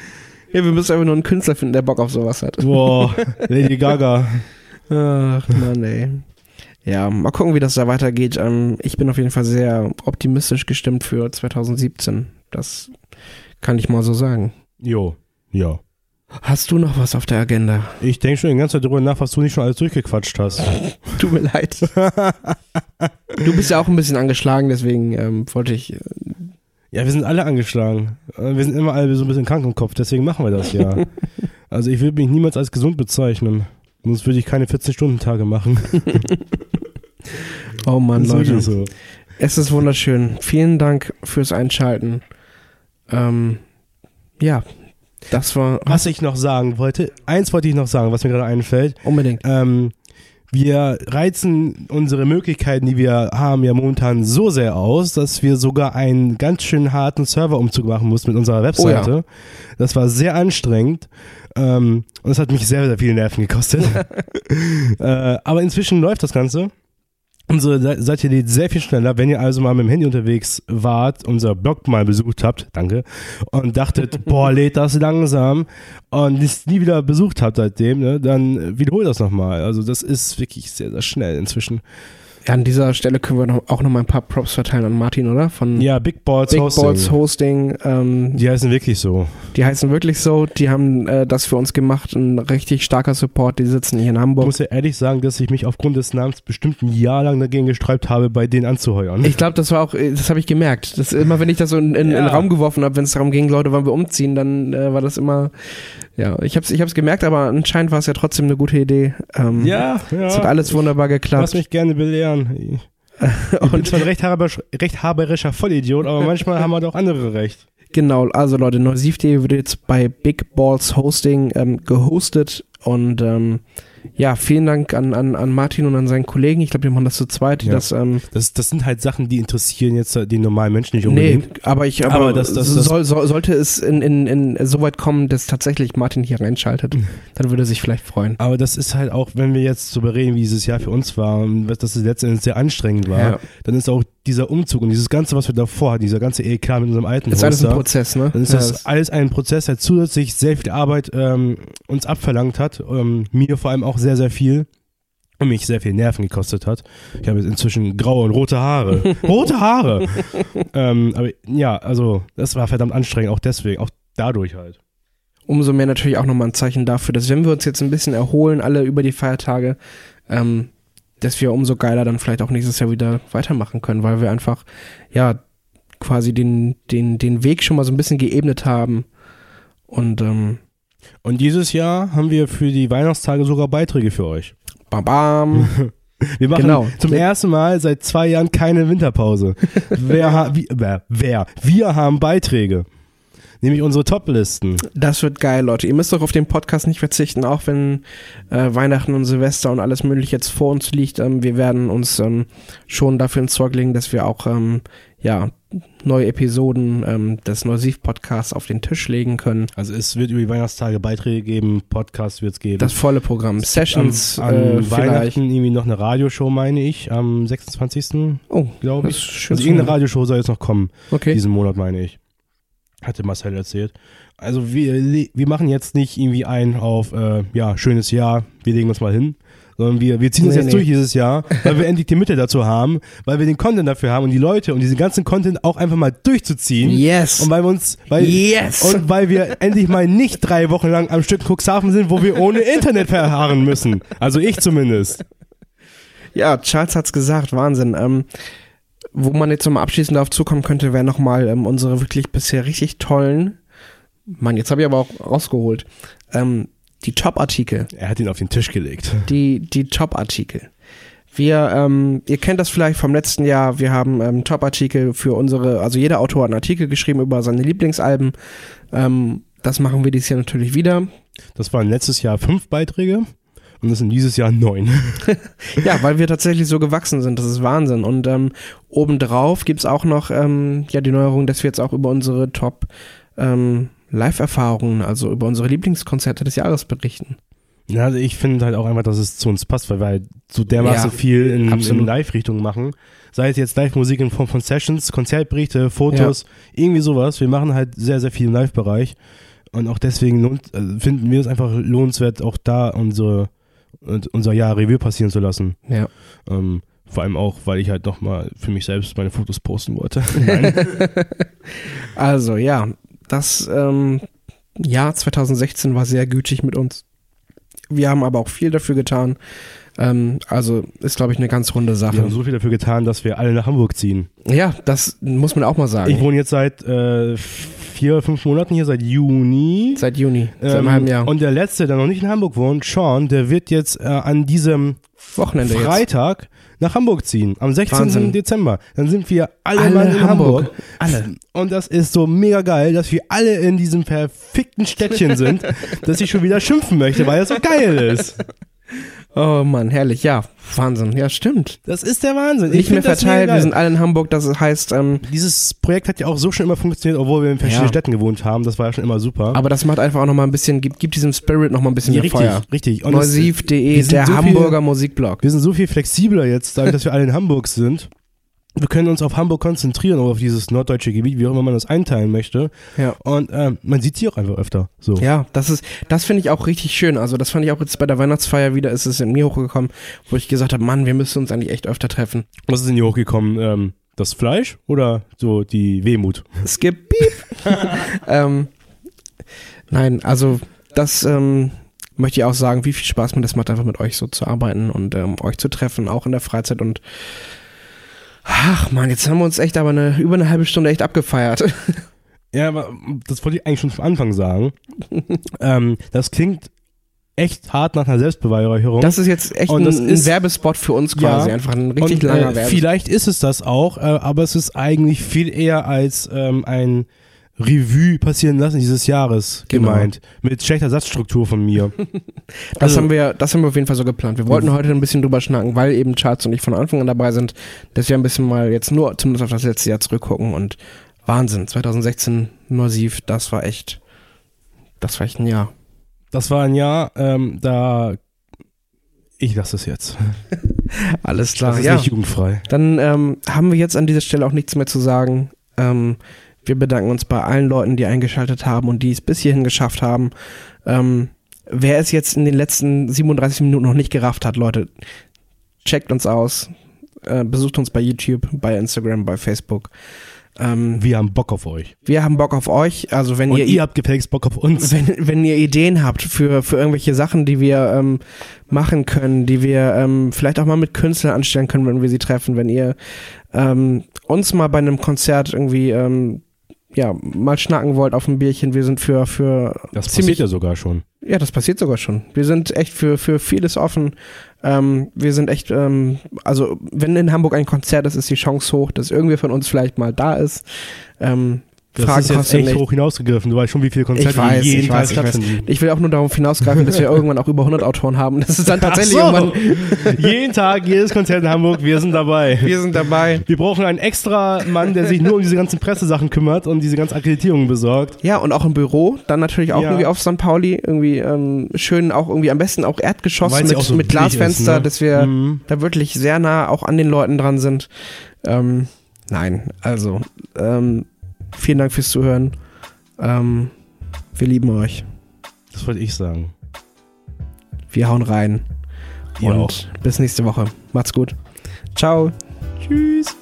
ja, wir müssen einfach nur einen Künstler finden, der Bock auf sowas hat. Boah, Lady Gaga. Ach, Mann, ey. Ja, mal gucken, wie das da weitergeht. Ähm, ich bin auf jeden Fall sehr optimistisch gestimmt für 2017. Das kann ich mal so sagen. Jo, ja. Hast du noch was auf der Agenda? Ich denke schon die ganze Zeit drüber nach, was du nicht schon alles durchgequatscht hast. Tut mir leid. du bist ja auch ein bisschen angeschlagen, deswegen ähm, wollte ich. Äh, Ja, wir sind alle angeschlagen. Äh, Wir sind immer alle so ein bisschen krank im Kopf, deswegen machen wir das ja. Also ich würde mich niemals als gesund bezeichnen. Sonst würde ich keine 14-Stunden-Tage machen. oh Mann, Leute. so. Es ist wunderschön. Vielen Dank fürs Einschalten. Ähm, ja, das war Was ich noch sagen wollte, eins wollte ich noch sagen, was mir gerade einfällt. unbedingt. Ähm, wir reizen unsere Möglichkeiten, die wir haben, ja momentan so sehr aus, dass wir sogar einen ganz schön harten Serverumzug machen mussten mit unserer Webseite. Das war sehr anstrengend. Ähm, und das hat mich sehr, sehr viele Nerven gekostet. äh, aber inzwischen läuft das Ganze. Unsere Se- Seite lädt sehr viel schneller. Wenn ihr also mal mit dem Handy unterwegs wart, unser Blog mal besucht habt, danke, und dachtet, boah, lädt das langsam und es nie wieder besucht habt seitdem, ne, dann wiederholt das nochmal. Also das ist wirklich sehr, sehr schnell inzwischen. Ja, an dieser Stelle können wir noch, auch noch mal ein paar Props verteilen an Martin, oder? Von Ja, Big Balls Big Hosting. Balls Hosting. Ähm, Die heißen wirklich so. die heißen wirklich so. Die haben äh, das für uns gemacht. Ein richtig starker Support. Die sitzen hier in Ich Hamburg. muss ja ehrlich sagen, dass ich mich aufgrund des Namens bestimmt ein Jahr lang dagegen gesträubt habe, bei denen anzuheuern. Ich glaube, das war auch, äh, das habe ich gemerkt. Das, immer wenn ich das so in, in, in den Ja. Raum geworfen habe, wenn es darum ging, Leute, wollen wir umziehen, dann äh, war das immer, ja, ich habe es ich hab's gemerkt, aber anscheinend war es ja trotzdem eine gute Idee. Ähm, ja, ja. Es hat alles wunderbar Lass geklappt. mich gerne belehren. Ich bin Und zwar ein recht, haberisch, recht haberischer Vollidiot, aber manchmal haben halt auch andere recht. genau, also Leute, Neusif.de wird jetzt bei Big Balls Hosting ähm, gehostet und ähm, ja, vielen Dank an, an, an Martin und an seinen Kollegen. Ich glaube, die machen das zu zweit, Ja. das ähm, Das, das sind halt Sachen, die interessieren jetzt den normalen Menschen nicht Nee, unbedingt. aber ich aber, Aber das- das- soll, soll, sollte es in, in, in so weit kommen, dass tatsächlich Martin hier reinschaltet, Mhm. dann würde er sich vielleicht freuen. Aber das ist halt auch, wenn wir jetzt darüber reden, wie dieses Jahr für uns war und was- dass es letztendlich sehr anstrengend war, Ja. dann ist auch dieser Umzug und dieses Ganze, was wir davor hatten, dieser ganze EK mit unserem alten Ist alles ein Prozess, ne? dann ist Ja, das alles ein Prozess, der zusätzlich sehr viel Arbeit ähm, uns abverlangt hat, ähm, mir vor allem auch sehr, sehr viel und mich sehr viel Nerven gekostet hat. Ich habe jetzt inzwischen graue und rote Haare. rote Haare! ähm, aber ja, also das war verdammt anstrengend, auch deswegen, auch dadurch halt. umso mehr natürlich auch nochmal ein Zeichen dafür, dass wenn wir uns jetzt ein bisschen erholen, alle über die Feiertage, ähm, dass wir umso geiler dann vielleicht auch nächstes Jahr wieder weitermachen können, weil wir einfach, ja, quasi den, den, den Weg schon mal so ein bisschen geebnet haben. Und ähm, Und dieses Jahr haben wir für die Weihnachtstage sogar Beiträge für euch. bam, bam. Wir machen Genau. zum ersten Mal seit zwei Jahren keine Winterpause. wer, wie, wer, wer? Wir haben Beiträge. Nämlich unsere Top-Listen. Das wird geil, Leute. Ihr müsst doch auf den Podcast nicht verzichten, auch wenn äh, Weihnachten und Silvester und alles mögliche jetzt vor uns liegt. Ähm, wir werden uns ähm, schon dafür ins Zeug legen, dass wir auch ja, neue Episoden ähm, des Neusiv-Podcasts auf den Tisch legen können. Also es wird über die Weihnachtstage Beiträge geben, Podcast wird es geben. Das volle Programm. Sessions am, an äh. Weihnachten irgendwie noch eine Radioshow, meine ich, am 26. Oh, glaube ich. schön. Also irgendeine. Radioshow soll jetzt noch kommen, okay. diesen Monat, meine ich. Hatte Marcel erzählt. Also wir, wir machen jetzt nicht irgendwie ein auf, äh, ja, schönes Jahr, wir legen uns mal hin, sondern wir, wir ziehen uns Nee, jetzt nee. durch dieses Jahr, weil wir endlich die Mittel dazu haben, weil wir den Content dafür haben und die Leute und diesen ganzen Content auch einfach mal durchzuziehen. Yes. Und weil wir uns, weil, Yes. und weil wir endlich mal nicht drei Wochen lang am Stück Cuxhaven sind, wo wir ohne Internet verharren müssen. Also ich zumindest. Ja, Charles hat's gesagt, Wahnsinn. Ähm, wo man jetzt nochmal abschließend darauf zukommen könnte, wäre nochmal ähm, unsere wirklich bisher richtig tollen, Mann, jetzt habe ich aber auch rausgeholt, ähm, die Top-Artikel. Er hat ihn auf den Tisch gelegt. die, die Top-Artikel. Wir, ähm, ihr kennt das vielleicht vom letzten Jahr, wir haben ähm, Top-Artikel für unsere, also jeder Autor hat einen Artikel geschrieben über seine Lieblingsalben. Ähm, das machen wir dieses Jahr natürlich wieder. Das waren letztes Jahr fünf Beiträge und das sind dieses Jahr neun. Ja, weil wir tatsächlich so gewachsen sind, das ist Wahnsinn. Und ähm, obendrauf gibt's auch noch ähm, ja die Neuerung, dass wir jetzt auch über unsere Top ähm, Live-Erfahrungen, also über unsere Lieblingskonzerte des Jahres berichten. Ja, also ich finde halt auch einfach, dass es zu uns passt, weil wir halt so dermaßen Ja, viel in, in. Live-Richtung machen. Sei es jetzt Live-Musik in Form von Sessions, Konzertberichte, Fotos, irgendwie sowas. Wir machen halt sehr, sehr viel im Live-Bereich. Und auch deswegen lohnt, äh, finden wir es einfach lohnenswert, auch da unsere, unser Jahr Revue passieren zu lassen. Ja. Ähm, vor allem auch, weil ich halt nochmal für mich selbst meine Fotos posten wollte. Also ja, das ähm, Jahr 2016 war sehr gütig mit uns. Wir haben aber auch viel dafür getan. Ähm, also ist, glaube ich, eine ganz runde Wir Sache. haben so viel dafür getan, dass wir alle nach Hamburg ziehen. Ja, das muss man auch mal sagen. Ich wohne jetzt seit äh, vier, fünf Monaten hier, seit Juni. Seit Juni, seit Ähm, einem halben Jahr. Und der letzte, der noch nicht in Hamburg wohnt, Sean, der wird jetzt äh, an diesem Wochenende jetzt. Freitag nach Hamburg ziehen, am 16. Wahnsinn. Dezember. Dann sind wir alle, Alle mal in Hamburg. Hamburg. Alle. Und das ist so mega geil, dass wir alle in diesem verfickten Städtchen sind, dass ich schon wieder schimpfen möchte, weil es so geil ist. Oh Mann, herrlich. Ja, Wahnsinn. Ja, stimmt. Das ist der Wahnsinn. Ich Nicht mehr verteilt, wir sind alle in Hamburg. Das heißt, ähm, Dieses Projekt hat ja auch so schon immer funktioniert, obwohl wir in verschiedenen Ja. Städten gewohnt haben. Das war ja schon immer super. aber das macht einfach auch noch mal ein bisschen, gibt, gibt diesem Spirit noch mal ein bisschen ja, mehr richtig, Feuer. richtig. Neusiv.de, der so viel- Hamburger Musikblog. Wir sind so viel flexibler jetzt, dadurch, dass wir alle in Hamburg sind. Wir können uns auf Hamburg konzentrieren oder auf dieses norddeutsche Gebiet, wie auch immer man das einteilen möchte. Ja. Und ähm, man sieht sie auch einfach öfter. So. Ja, das ist, das finde ich auch richtig schön. Also das fand ich auch jetzt bei der Weihnachtsfeier wieder, ist es in mir hochgekommen, wo ich gesagt habe, Mann, wir müssen uns eigentlich echt öfter treffen. Was ist denn hier hochgekommen? Ähm, das Fleisch oder so die Wehmut? Skip, beep. ähm, nein, also das ähm, möchte ich auch sagen, wie viel Spaß mir das macht, einfach mit euch so zu arbeiten und ähm, euch zu treffen, auch in der Freizeit und ach man, jetzt haben wir uns echt aber eine, über eine halbe Stunde echt abgefeiert. Ja, aber das wollte ich eigentlich schon von Anfang sagen. ähm, das klingt echt hart nach einer Selbstbeweihräucherung. Das ist jetzt echt ein, ist- Werbespot für uns quasi, Ja. einfach ein richtig Und, langer äh, Werbespot. Vielleicht ist es das auch, äh, aber es ist eigentlich viel eher als ähm, ein Revue passieren lassen dieses Jahres Genau. gemeint. Mit schlechter Satzstruktur von mir. Das Also- haben wir, das haben wir auf jeden Fall so geplant. Wir wollten heute ein bisschen drüber schnacken, weil eben Charts und ich von Anfang an dabei sind, dass wir ein bisschen mal jetzt nur zumindest auf das letzte Jahr zurückgucken und Wahnsinn. 2016 Nursiv, das war echt, das war echt ein Jahr. Das war ein Jahr, ähm, da ich lasse es jetzt. Alles klar. Das ist Ja, nicht jugendfrei. dann ähm, haben wir jetzt an dieser Stelle auch nichts mehr zu sagen. Ähm, wir bedanken uns bei allen Leuten, die eingeschaltet haben und die es bis hierhin geschafft haben. Ähm, wer es jetzt in den letzten 37 Minuten noch nicht gerafft hat, Leute, checkt uns aus, äh, besucht uns bei YouTube, bei Instagram, bei Facebook. Ähm, Wir haben Bock auf euch. wir haben Bock auf euch. Also wenn Und ihr, ihr habt gefälligst Bock auf uns. wenn, wenn ihr Ideen habt für, für irgendwelche Sachen, die wir ähm, machen können, die wir ähm, vielleicht auch mal mit Künstlern anstellen können, wenn wir sie treffen, wenn ihr ähm, uns mal bei einem Konzert irgendwie ähm, ja, mal schnacken wollt auf ein Bierchen, wir sind für, für Das ziemlich, passiert ja sogar schon. ja, das passiert sogar schon. Wir sind echt für, für vieles offen. Ähm, wir sind echt, ähm, also wenn in Hamburg ein Konzert ist, ist die Chance hoch, dass irgendwer von uns vielleicht mal da ist. Ähm, Das Fragen ist jetzt echt nicht. hoch hinausgegriffen. Du weißt schon, wie viele Konzerte Ich weiß, jeden ich Tag weiß, ich weiß. stattfinden. Ich will auch nur darauf hinausgreifen, dass wir irgendwann auch über 100 Autoren haben. Das ist dann tatsächlich so. irgendwann, jeden Tag, jedes Konzert in Hamburg, wir sind dabei. wir sind dabei. Wir brauchen einen extra Mann, der sich nur um diese ganzen Pressesachen kümmert und diese ganzen Akkreditierungen besorgt. Ja, und auch im Büro, dann natürlich auch Ja. irgendwie auf St. Pauli, irgendwie ähm, schön auch irgendwie am besten auch Erdgeschoss Weil's mit, so mit Glasfenster, ist, ne? dass wir Mhm. da wirklich sehr nah auch an den Leuten dran sind. Ähm, nein, also ähm, vielen Dank fürs Zuhören. Ähm, wir lieben euch. Das wollte ich sagen. Wir hauen rein. Ihr und auch. bis nächste Woche. Macht's gut. Ciao. Tschüss.